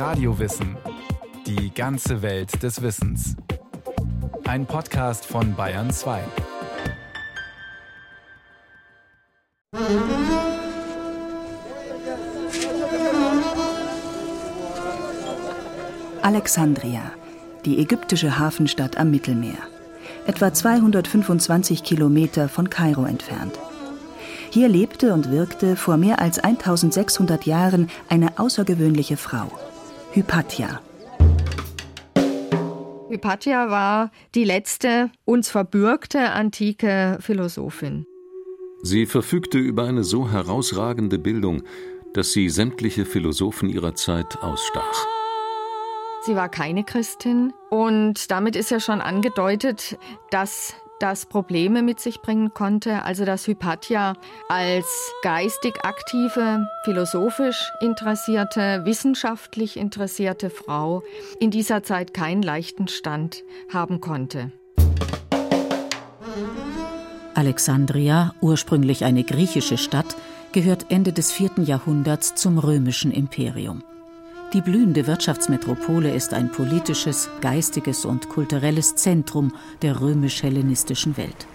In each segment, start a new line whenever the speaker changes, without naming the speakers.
Radiowissen. Die ganze Welt des Wissens. Ein Podcast von Bayern 2.
Alexandria, die ägyptische Hafenstadt am Mittelmeer. Etwa 225 Kilometer von Kairo entfernt. Hier lebte und wirkte vor mehr als 1600 Jahren eine außergewöhnliche Frau, Hypatia.
Hypatia war die letzte uns verbürgte antike Philosophin.
Sie verfügte über eine so herausragende Bildung, dass sie sämtliche Philosophen ihrer Zeit ausstach.
Sie war keine Christin und damit ist ja schon angedeutet, dass das Probleme mit sich bringen konnte, also dass Hypatia als geistig aktive, philosophisch interessierte, wissenschaftlich interessierte Frau in dieser Zeit keinen leichten Stand haben konnte.
Alexandria, ursprünglich eine griechische Stadt, gehört Ende des vierten Jahrhunderts zum römischen Imperium. Die blühende Wirtschaftsmetropole ist ein politisches, geistiges und kulturelles Zentrum der römisch-hellenistischen Welt.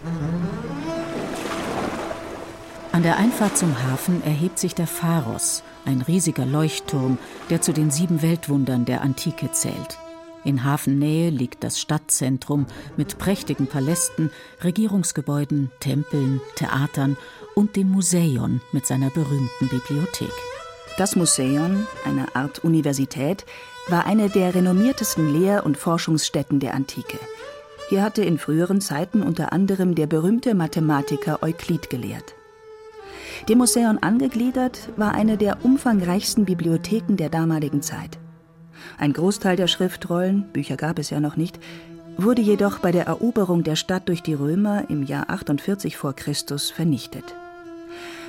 An der Einfahrt zum Hafen erhebt sich der Pharos, ein riesiger Leuchtturm, der zu den sieben Weltwundern der Antike zählt. In Hafennähe liegt das Stadtzentrum mit prächtigen Palästen, Regierungsgebäuden, Tempeln, Theatern und dem Museion mit seiner berühmten Bibliothek.
Das Museion, eine Art Universität, war eine der renommiertesten Lehr- und Forschungsstätten der Antike. Hier hatte in früheren Zeiten unter anderem der berühmte Mathematiker Euklid gelehrt. Dem Museion angegliedert war eine der umfangreichsten Bibliotheken der damaligen Zeit. Ein Großteil der Schriftrollen, Bücher gab es ja noch nicht, wurde jedoch bei der Eroberung der Stadt durch die Römer im Jahr 48 vor Christus vernichtet.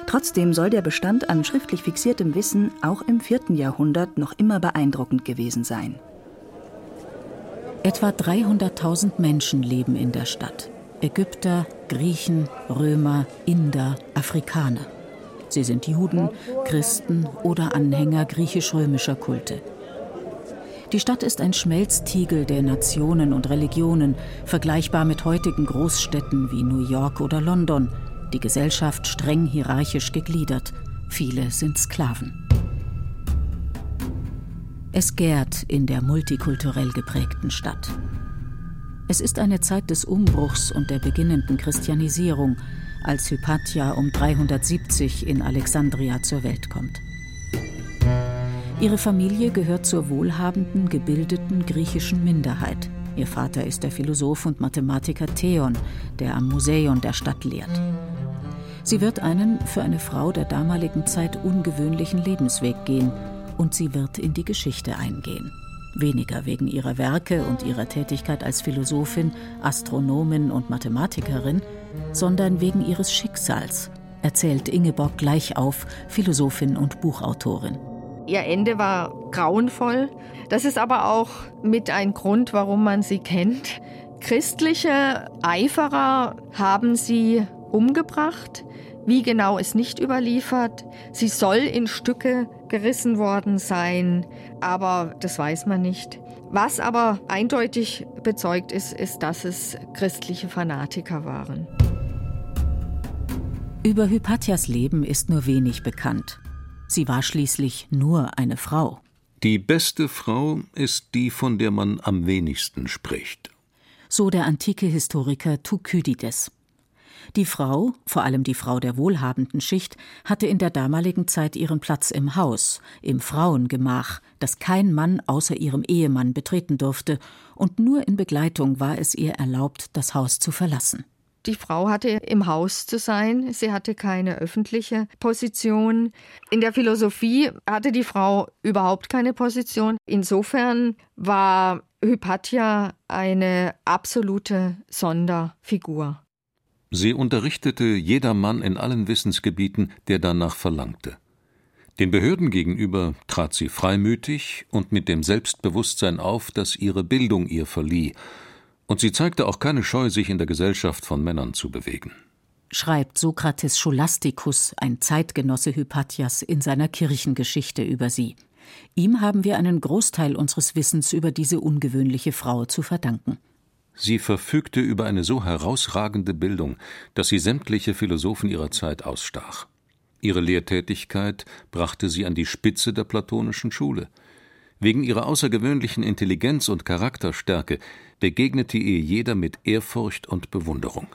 Trotzdem soll der Bestand an schriftlich fixiertem Wissen auch im vierten Jahrhundert noch immer beeindruckend gewesen sein.
Etwa 300.000 Menschen leben in der Stadt. Ägypter, Griechen, Römer, Inder, Afrikaner. Sie sind Juden, Christen oder Anhänger griechisch-römischer Kulte. Die Stadt ist ein Schmelztiegel der Nationen und Religionen, vergleichbar mit heutigen Großstädten wie New York oder London – die Gesellschaft streng hierarchisch gegliedert. Viele sind Sklaven. Es gärt in der multikulturell geprägten Stadt. Es ist eine Zeit des Umbruchs und der beginnenden Christianisierung, als Hypatia um 370 in Alexandria zur Welt kommt. Ihre Familie gehört zur wohlhabenden, gebildeten griechischen Minderheit. Ihr Vater ist der Philosoph und Mathematiker Theon, der am Museum der Stadt lehrt. Sie wird einen für eine Frau der damaligen Zeit ungewöhnlichen Lebensweg gehen und sie wird in die Geschichte eingehen. Weniger wegen ihrer Werke und ihrer Tätigkeit als Philosophin, Astronomin und Mathematikerin, sondern wegen ihres Schicksals, erzählt Ingeborg Gleichauf, Philosophin und Buchautorin.
Ihr Ende war grauenvoll. Das ist aber auch mit ein Grund, warum man sie kennt. Christliche Eiferer haben sie umgebracht. Wie genau ist nicht überliefert. Sie soll in Stücke gerissen worden sein, aber das weiß man nicht. Was aber eindeutig bezeugt ist, ist, dass es christliche Fanatiker waren.
Über Hypatias Leben ist nur wenig bekannt. Sie war schließlich nur eine Frau.
Die beste Frau ist die, von der man am wenigsten spricht.
So der antike Historiker Thukydides. Die Frau, vor allem die Frau der wohlhabenden Schicht, hatte in der damaligen Zeit ihren Platz im Haus, im Frauengemach, das kein Mann außer ihrem Ehemann betreten durfte, und nur in Begleitung war es ihr erlaubt, das Haus zu verlassen.
Die Frau hatte im Haus zu sein, sie hatte keine öffentliche Position. In der Philosophie hatte die Frau überhaupt keine Position. Insofern war Hypatia eine absolute Sonderfigur.
Sie unterrichtete jedermann in allen Wissensgebieten, der danach verlangte. Den Behörden gegenüber trat sie freimütig und mit dem Selbstbewusstsein auf, das ihre Bildung ihr verlieh und sie zeigte auch keine Scheu, sich in der Gesellschaft von Männern zu bewegen.
Schreibt Sokrates Scholasticus, ein Zeitgenosse Hypatias, in seiner Kirchengeschichte über sie. Ihm haben wir einen Großteil unseres Wissens über diese ungewöhnliche Frau zu verdanken.
Sie verfügte über eine so herausragende Bildung, dass sie sämtliche Philosophen ihrer Zeit ausstach. Ihre Lehrtätigkeit brachte sie an die Spitze der platonischen Schule. Wegen ihrer außergewöhnlichen Intelligenz und Charakterstärke begegnete ihr jeder mit Ehrfurcht und Bewunderung.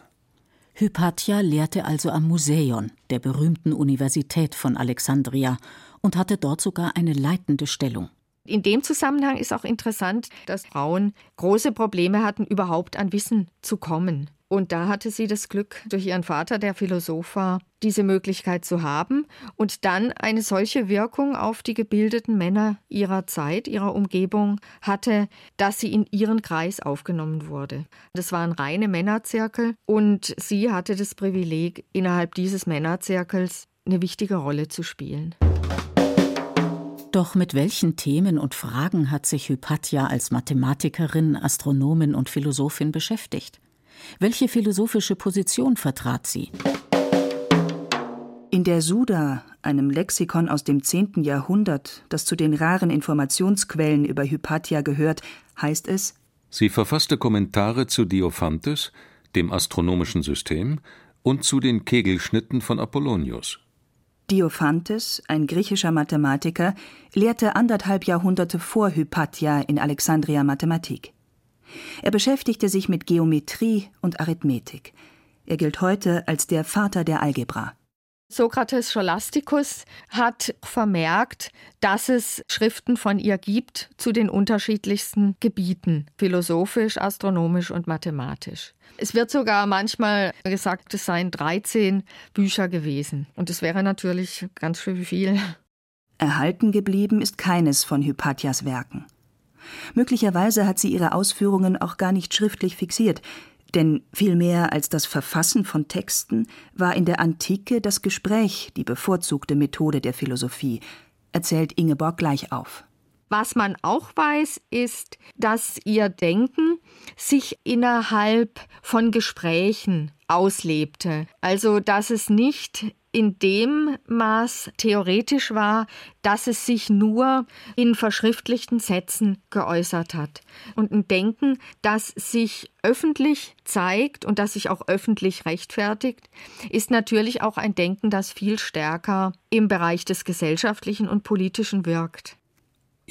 Hypatia lehrte also am Museion, der berühmten Universität von Alexandria, und hatte dort sogar eine leitende Stellung.
In dem Zusammenhang ist auch interessant, dass Frauen große Probleme hatten, überhaupt an Wissen zu kommen. Und da hatte sie das Glück, durch ihren Vater, der Philosoph war, diese Möglichkeit zu haben und dann eine solche Wirkung auf die gebildeten Männer ihrer Zeit, ihrer Umgebung hatte, dass sie in ihren Kreis aufgenommen wurde. Das waren reine Männerzirkel und sie hatte das Privileg, innerhalb dieses Männerzirkels eine wichtige Rolle zu spielen.
Doch mit welchen Themen und Fragen hat sich Hypatia als Mathematikerin, Astronomin und Philosophin beschäftigt? Welche philosophische Position vertrat sie?
In der Suda, einem Lexikon aus dem 10. Jahrhundert, das zu den raren Informationsquellen über Hypatia gehört, heißt es:
Sie verfasste Kommentare zu Diophantes, dem astronomischen System und zu den Kegelschnitten von Apollonius.
Diophantes, ein griechischer Mathematiker, lehrte anderthalb Jahrhunderte vor Hypatia in Alexandria Mathematik. Er beschäftigte sich mit Geometrie und Arithmetik. Er gilt heute als der Vater der Algebra.
Sokrates Scholasticus hat vermerkt, dass es Schriften von ihr gibt zu den unterschiedlichsten Gebieten, philosophisch, astronomisch und mathematisch. Es wird sogar manchmal gesagt, es seien 13 Bücher gewesen. Und es wäre natürlich ganz schön viel.
Erhalten geblieben ist keines von Hypatias Werken. Möglicherweise hat sie ihre Ausführungen auch gar nicht schriftlich fixiert, denn viel mehr als das Verfassen von Texten war in der Antike das Gespräch die bevorzugte Methode der Philosophie, erzählt Ingeborg gleich auf.
Was man auch weiß, ist, dass ihr Denken sich innerhalb von Gesprächen auslebte. Also, dass es nicht in dem Maß theoretisch war, dass es sich nur in verschriftlichten Sätzen geäußert hat. Und ein Denken, das sich öffentlich zeigt und das sich auch öffentlich rechtfertigt, ist natürlich auch ein Denken, das viel stärker im Bereich des Gesellschaftlichen und Politischen wirkt.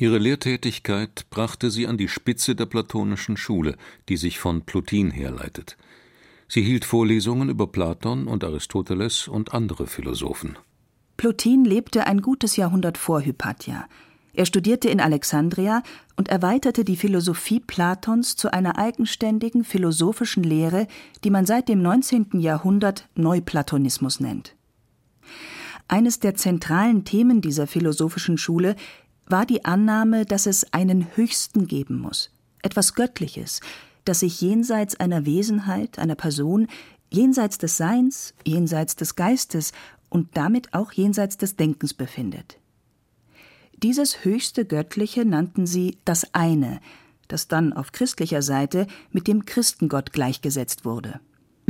Ihre Lehrtätigkeit brachte sie an die Spitze der platonischen Schule, die sich von Plotin herleitet. Sie hielt Vorlesungen über Platon und Aristoteles und andere Philosophen.
Plotin lebte ein gutes Jahrhundert vor Hypatia. Er studierte in Alexandria und erweiterte die Philosophie Platons zu einer eigenständigen philosophischen Lehre, die man seit dem 19. Jahrhundert Neuplatonismus nennt. Eines der zentralen Themen dieser philosophischen Schule war die Annahme, dass es einen Höchsten geben muss, etwas Göttliches, das sich jenseits einer Wesenheit, einer Person, jenseits des Seins, jenseits des Geistes und damit auch jenseits des Denkens befindet. Dieses höchste Göttliche nannten sie das eine, das dann auf christlicher Seite mit dem Christengott gleichgesetzt wurde.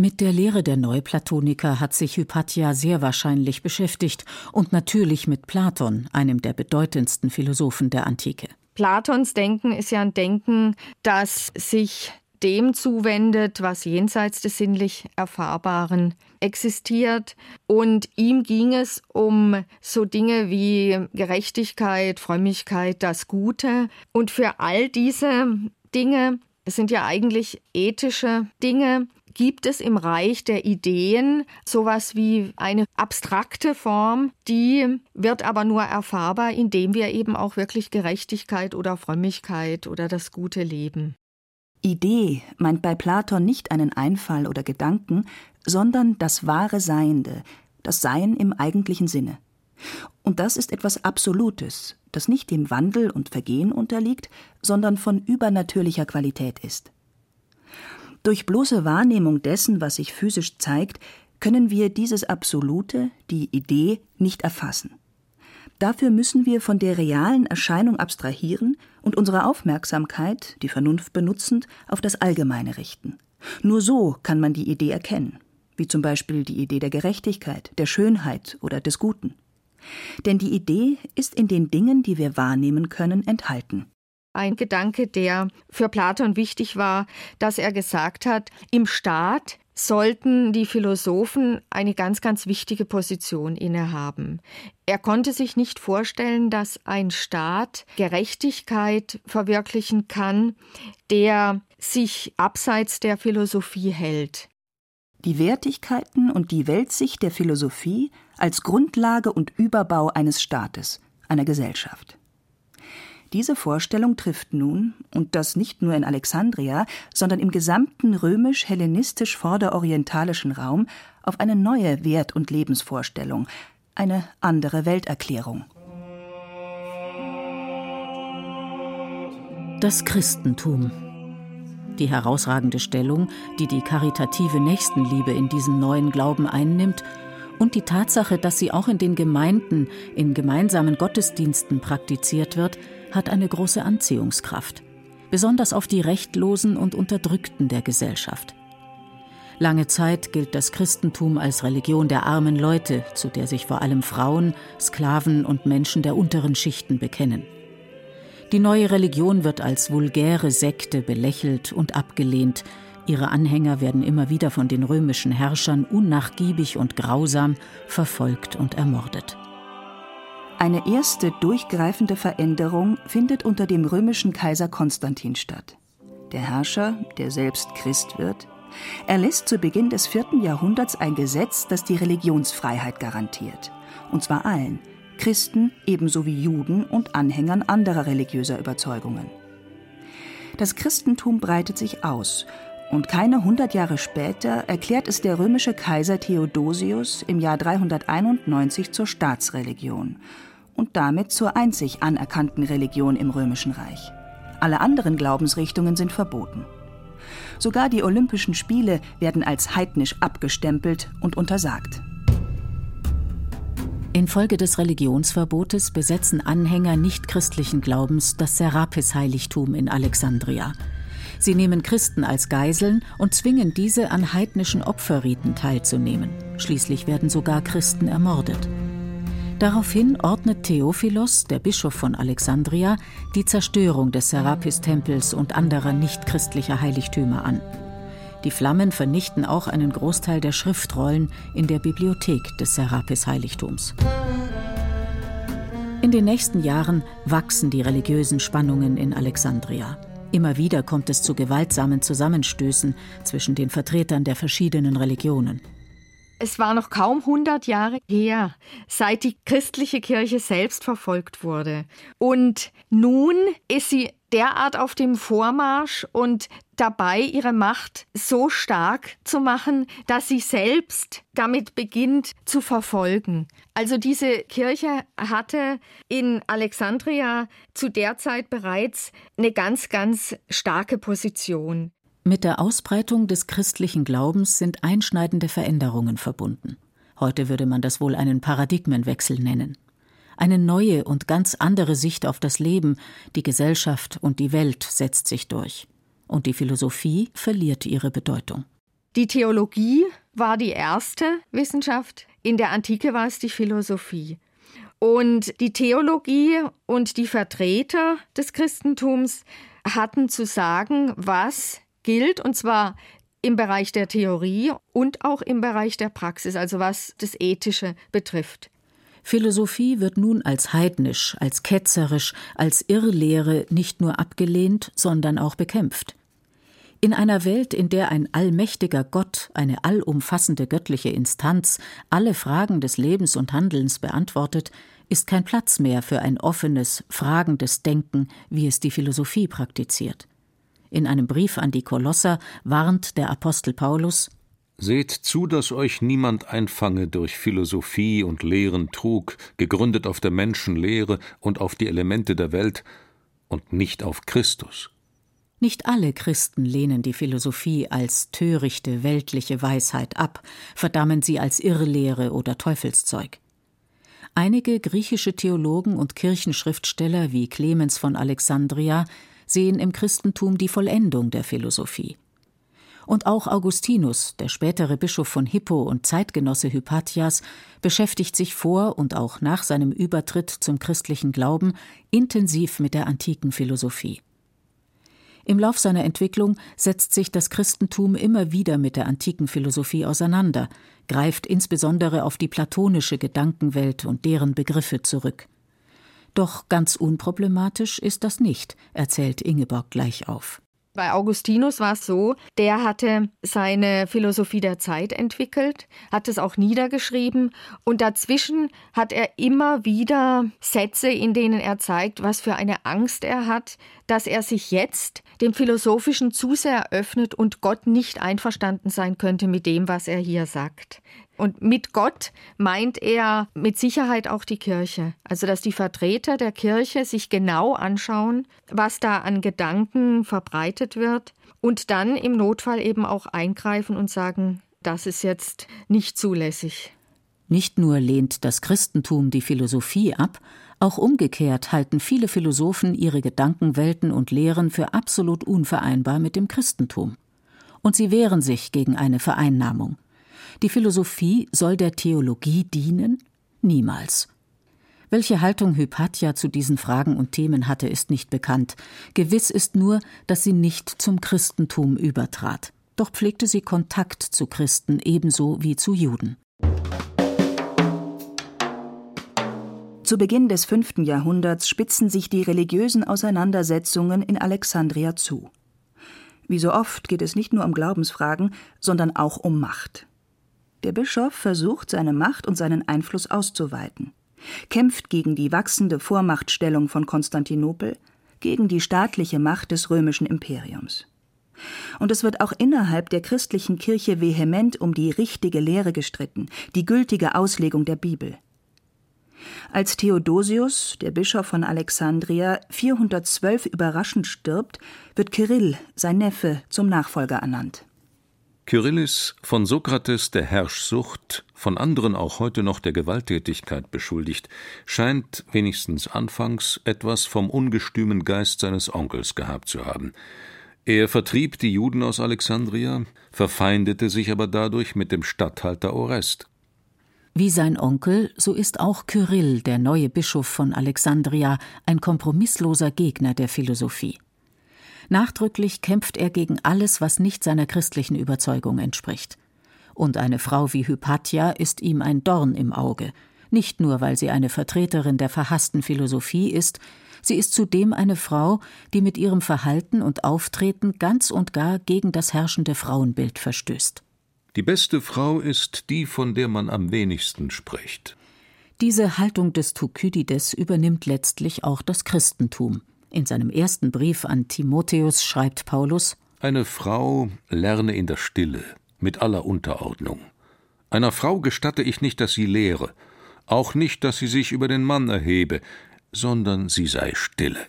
Mit der Lehre der Neuplatoniker hat sich Hypatia sehr wahrscheinlich beschäftigt und natürlich mit Platon, einem der bedeutendsten Philosophen der Antike.
Platons Denken ist ja ein Denken, das sich dem zuwendet, was jenseits des sinnlich Erfahrbaren existiert. Und ihm ging es um so Dinge wie Gerechtigkeit, Frömmigkeit, das Gute. Und für all diese Dinge, sind ja eigentlich ethische Dinge, gibt es im Reich der Ideen sowas wie eine abstrakte Form, die wird aber nur erfahrbar, indem wir eben auch wirklich Gerechtigkeit oder Frömmigkeit oder das gute Leben.
Idee meint bei Platon nicht einen Einfall oder Gedanken, sondern das wahre Seiende, das Sein im eigentlichen Sinne. Und das ist etwas Absolutes, das nicht dem Wandel und Vergehen unterliegt, sondern von übernatürlicher Qualität ist. Durch bloße Wahrnehmung dessen, was sich physisch zeigt, können wir dieses Absolute, die Idee, nicht erfassen. Dafür müssen wir von der realen Erscheinung abstrahieren und unsere Aufmerksamkeit, die Vernunft benutzend, auf das Allgemeine richten. Nur so kann man die Idee erkennen, wie zum Beispiel die Idee der Gerechtigkeit, der Schönheit oder des Guten. Denn die Idee ist in den Dingen, die wir wahrnehmen können, enthalten.
Ein Gedanke, der für Platon wichtig war, dass er gesagt hat, im Staat sollten die Philosophen eine ganz, ganz wichtige Position innehaben. Er konnte sich nicht vorstellen, dass ein Staat Gerechtigkeit verwirklichen kann, der sich abseits der Philosophie hält.
Die Wertigkeiten und die Weltsicht der Philosophie als Grundlage und Überbau eines Staates, einer Gesellschaft. Diese Vorstellung trifft nun, und das nicht nur in Alexandria, sondern im gesamten römisch-hellenistisch-vorderorientalischen Raum, auf eine neue Wert- und Lebensvorstellung, eine andere Welterklärung.
Das Christentum. Die herausragende Stellung, die die karitative Nächstenliebe in diesem neuen Glauben einnimmt, und die Tatsache, dass sie auch in den Gemeinden in gemeinsamen Gottesdiensten praktiziert wird, hat eine große Anziehungskraft, besonders auf die Rechtlosen und Unterdrückten der Gesellschaft. Lange Zeit gilt das Christentum als Religion der armen Leute, zu der sich vor allem Frauen, Sklaven und Menschen der unteren Schichten bekennen. Die neue Religion wird als vulgäre Sekte belächelt und abgelehnt, ihre Anhänger werden immer wieder von den römischen Herrschern unnachgiebig und grausam verfolgt und ermordet.
Eine erste durchgreifende Veränderung findet unter dem römischen Kaiser Konstantin statt. Der Herrscher, der selbst Christ wird, erlässt zu Beginn des vierten Jahrhunderts ein Gesetz, das die Religionsfreiheit garantiert. Und zwar allen, Christen ebenso wie Juden und Anhängern anderer religiöser Überzeugungen. Das Christentum breitet sich aus und keine hundert Jahre später erklärt es der römische Kaiser Theodosius im Jahr 391 zur Staatsreligion und damit zur einzig anerkannten Religion im Römischen Reich. Alle anderen Glaubensrichtungen sind verboten. Sogar die Olympischen Spiele werden als heidnisch abgestempelt und untersagt.
Infolge des Religionsverbotes besetzen Anhänger nichtchristlichen Glaubens das Serapis-Heiligtum in Alexandria. Sie nehmen Christen als Geiseln und zwingen diese an heidnischen Opferriten teilzunehmen. Schließlich werden sogar Christen ermordet. Daraufhin ordnet Theophilos, der Bischof von Alexandria, die Zerstörung des Serapis-Tempels und anderer nichtchristlicher Heiligtümer an. Die Flammen vernichten auch einen Großteil der Schriftrollen in der Bibliothek des Serapis-Heiligtums. In den nächsten Jahren wachsen die religiösen Spannungen in Alexandria. Immer wieder kommt es zu gewaltsamen Zusammenstößen zwischen den Vertretern der verschiedenen Religionen.
Es war noch kaum 100 Jahre her, seit die christliche Kirche selbst verfolgt wurde. Und nun ist sie derart auf dem Vormarsch und dabei, ihre Macht so stark zu machen, dass sie selbst damit beginnt zu verfolgen. Also diese Kirche hatte in Alexandria zu der Zeit bereits eine ganz, ganz starke Position.
Mit der Ausbreitung des christlichen Glaubens sind einschneidende Veränderungen verbunden. Heute würde man das wohl einen Paradigmenwechsel nennen. Eine neue und ganz andere Sicht auf das Leben, die Gesellschaft und die Welt setzt sich durch. Und die Philosophie verliert ihre Bedeutung.
Die Theologie war die erste Wissenschaft, in der Antike war es die Philosophie. Und die Theologie und die Vertreter des Christentums hatten zu sagen, was gilt, und zwar im Bereich der Theorie und auch im Bereich der Praxis, also was das Ethische betrifft.
Philosophie wird nun als heidnisch, als ketzerisch, als Irrlehre nicht nur abgelehnt, sondern auch bekämpft. In einer Welt, in der ein allmächtiger Gott, eine allumfassende göttliche Instanz, alle Fragen des Lebens und Handelns beantwortet, ist kein Platz mehr für ein offenes, fragendes Denken, wie es die Philosophie praktiziert. In einem Brief an die Kolosser warnt der Apostel Paulus
Seht zu, dass euch niemand einfange durch Philosophie und leeren Trug, gegründet auf der Menschenlehre und auf die Elemente der Welt und nicht auf Christus.
Nicht alle Christen lehnen die Philosophie als törichte weltliche Weisheit ab, verdammen sie als Irrlehre oder Teufelszeug. Einige griechische Theologen und Kirchenschriftsteller wie Clemens von Alexandria sehen im Christentum die Vollendung der Philosophie. Und auch Augustinus, der spätere Bischof von Hippo und Zeitgenosse Hypatias, beschäftigt sich vor und auch nach seinem Übertritt zum christlichen Glauben intensiv mit der antiken Philosophie. Im Lauf seiner Entwicklung setzt sich das Christentum immer wieder mit der antiken Philosophie auseinander, greift insbesondere auf die platonische Gedankenwelt und deren Begriffe zurück. Doch ganz unproblematisch ist das nicht, erzählt Ingeborg gleich auf.
Bei Augustinus war es so, der hatte seine Philosophie der Zeit entwickelt, hat es auch niedergeschrieben und dazwischen hat er immer wieder Sätze, in denen er zeigt, was für eine Angst er hat, dass er sich jetzt dem Philosophischen zu sehr öffnet und Gott nicht einverstanden sein könnte mit dem, was er hier sagt. Und mit Gott meint er mit Sicherheit auch die Kirche. Also, dass die Vertreter der Kirche sich genau anschauen, was da an Gedanken verbreitet wird und dann im Notfall eben auch eingreifen und sagen, das ist jetzt nicht zulässig.
Nicht nur lehnt das Christentum die Philosophie ab, auch umgekehrt halten viele Philosophen ihre Gedankenwelten und Lehren für absolut unvereinbar mit dem Christentum. Und sie wehren sich gegen eine Vereinnahmung. Die Philosophie soll der Theologie dienen? Niemals. Welche Haltung Hypatia zu diesen Fragen und Themen hatte, ist nicht bekannt. Gewiss ist nur, dass sie nicht zum Christentum übertrat. Doch pflegte sie Kontakt zu Christen ebenso wie zu Juden.
Zu Beginn des fünften Jahrhunderts spitzen sich die religiösen Auseinandersetzungen in Alexandria zu. Wie so oft geht es nicht nur um Glaubensfragen, sondern auch um Macht. Der Bischof versucht, seine Macht und seinen Einfluss auszuweiten, kämpft gegen die wachsende Vormachtstellung von Konstantinopel, gegen die staatliche Macht des römischen Imperiums. Und es wird auch innerhalb der christlichen Kirche vehement um die richtige Lehre gestritten, die gültige Auslegung der Bibel. Als Theodosius, der Bischof von Alexandria, 412 überraschend stirbt, wird Kirill, sein Neffe, zum Nachfolger ernannt.
Kyrillis, von Sokrates der Herrschsucht, von anderen auch heute noch der Gewalttätigkeit beschuldigt, scheint wenigstens anfangs etwas vom ungestümen Geist seines Onkels gehabt zu haben. Er vertrieb die Juden aus Alexandria, verfeindete sich aber dadurch mit dem Statthalter Orest.
Wie sein Onkel, so ist auch Kyrill, der neue Bischof von Alexandria, ein kompromissloser Gegner der Philosophie. Nachdrücklich kämpft er gegen alles, was nicht seiner christlichen Überzeugung entspricht. Und eine Frau wie Hypatia ist ihm ein Dorn im Auge, nicht nur weil sie eine Vertreterin der verhassten Philosophie ist, sie ist zudem eine Frau, die mit ihrem Verhalten und Auftreten ganz und gar gegen das herrschende Frauenbild verstößt.
Die beste Frau ist die, von der man am wenigsten spricht.
Diese Haltung des Thukydides übernimmt letztlich auch das Christentum. In seinem ersten Brief an Timotheus schreibt Paulus
Eine Frau lerne in der Stille, mit aller Unterordnung. Einer Frau gestatte ich nicht, dass sie lehre, auch nicht, dass sie sich über den Mann erhebe, sondern sie sei stille.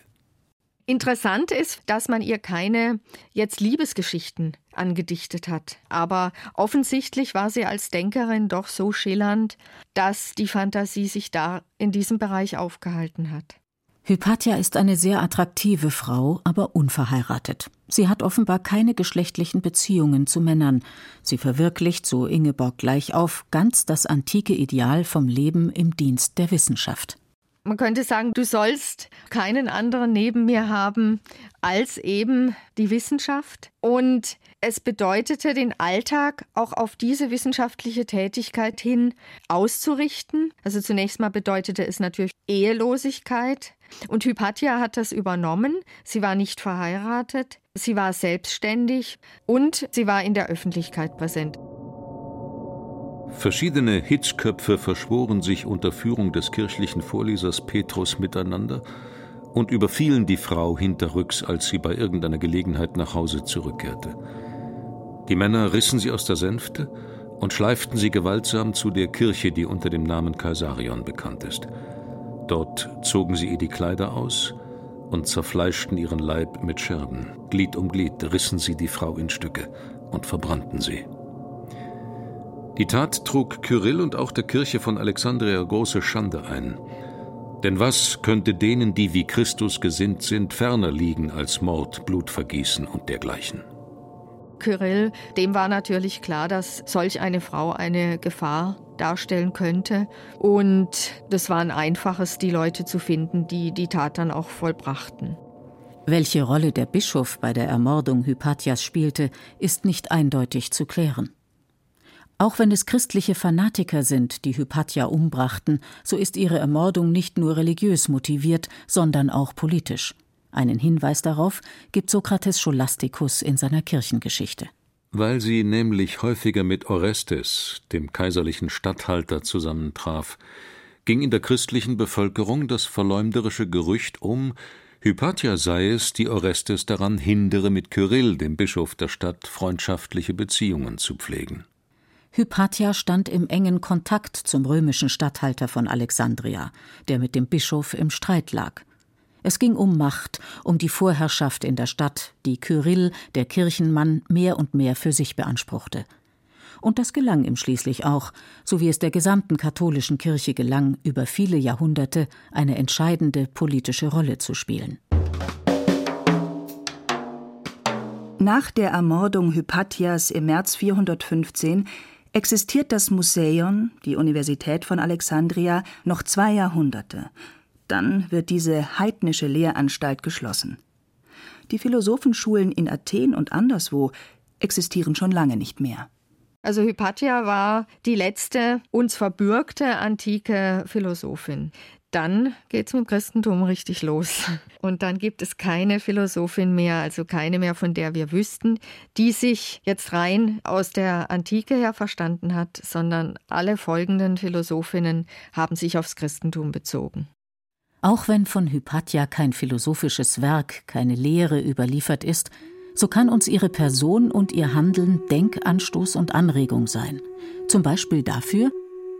Interessant ist, dass man ihr keine jetzt Liebesgeschichten angedichtet hat. Aber offensichtlich war sie als Denkerin doch so schillernd, dass die Fantasie sich da in diesem Bereich aufgehalten hat.
Hypatia ist eine sehr attraktive Frau, aber unverheiratet. Sie hat offenbar keine geschlechtlichen Beziehungen zu Männern. Sie verwirklicht, so Ingeborg gleich auf, ganz das antike Ideal vom Leben im Dienst der Wissenschaft.
Man könnte sagen, du sollst keinen anderen neben mir haben als eben die Wissenschaft. Und es bedeutete, den Alltag auch auf diese wissenschaftliche Tätigkeit hin auszurichten. Also zunächst mal bedeutete es natürlich Ehelosigkeit. Und Hypatia hat das übernommen. Sie war nicht verheiratet, sie war selbstständig und sie war in der Öffentlichkeit präsent.
Verschiedene Hitzköpfe verschworen sich unter Führung des kirchlichen Vorlesers Petrus miteinander und überfielen die Frau hinterrücks, als sie bei irgendeiner Gelegenheit nach Hause zurückkehrte. Die Männer rissen sie aus der Sänfte und schleiften sie gewaltsam zu der Kirche, die unter dem Namen Kaisarion bekannt ist. Dort zogen sie ihr die Kleider aus und zerfleischten ihren Leib mit Scherben. Glied um Glied rissen sie die Frau in Stücke und verbrannten sie. Die Tat trug Kyrill und auch der Kirche von Alexandria große Schande ein. Denn was könnte denen, die wie Christus gesinnt sind, ferner liegen als Mord, Blutvergießen und dergleichen?
Kyrill, dem war natürlich klar, dass solch eine Frau eine Gefahr darstellen könnte. Und das war ein einfaches, die Leute zu finden, die die Tat dann auch vollbrachten.
Welche Rolle der Bischof bei der Ermordung Hypatias spielte, ist nicht eindeutig zu klären. Auch wenn es christliche Fanatiker sind, die Hypatia umbrachten, so ist ihre Ermordung nicht nur religiös motiviert, sondern auch politisch. Einen Hinweis darauf gibt Sokrates Scholasticus in seiner Kirchengeschichte.
Weil sie nämlich häufiger mit Orestes, dem kaiserlichen Statthalter, zusammentraf, ging in der christlichen Bevölkerung das verleumderische Gerücht um, Hypatia sei es, die Orestes daran hindere, mit Kyrill, dem Bischof der Stadt, freundschaftliche Beziehungen zu pflegen.
Hypatia stand im engen Kontakt zum römischen Statthalter von Alexandria, der mit dem Bischof im Streit lag. Es ging um Macht, um die Vorherrschaft in der Stadt, die Kyrill, der Kirchenmann, mehr und mehr für sich beanspruchte. Und das gelang ihm schließlich auch, so wie es der gesamten katholischen Kirche gelang, über viele Jahrhunderte eine entscheidende politische Rolle zu spielen.
Nach der Ermordung Hypatias im März 415 existiert das Museion, die Universität von Alexandria, noch zwei Jahrhunderte. Dann wird diese heidnische Lehranstalt geschlossen. Die Philosophenschulen in Athen und anderswo existieren schon lange nicht mehr.
Also Hypatia war die letzte uns verbürgte antike Philosophin. Dann geht es mit dem Christentum richtig los. Und dann gibt es keine Philosophin mehr, also keine mehr, von der wir wüssten, die sich jetzt rein aus der Antike her verstanden hat, sondern alle folgenden Philosophinnen haben sich aufs Christentum bezogen.
Auch wenn von Hypatia kein philosophisches Werk, keine Lehre überliefert ist, so kann uns ihre Person und ihr Handeln Denkanstoß und Anregung sein. Zum Beispiel dafür,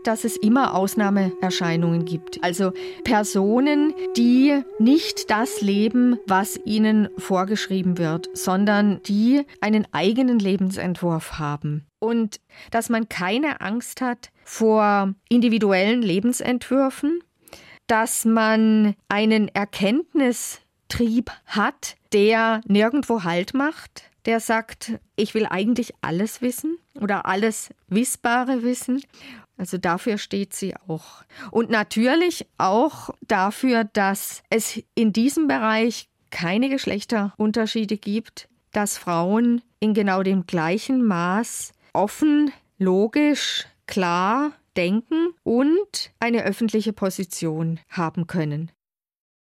dass es immer Ausnahmeerscheinungen gibt. Also Personen, die nicht das leben, was ihnen vorgeschrieben wird, sondern die einen eigenen Lebensentwurf haben. Und dass man keine Angst hat vor individuellen Lebensentwürfen, dass man einen Erkenntnis Trieb hat, der nirgendwo Halt macht, der sagt, ich will eigentlich alles wissen oder alles Wissbare wissen. Also dafür steht sie auch. Und natürlich auch dafür, dass es in diesem Bereich keine Geschlechterunterschiede gibt, dass Frauen in genau dem gleichen Maß offen, logisch, klar denken und eine öffentliche Position haben können.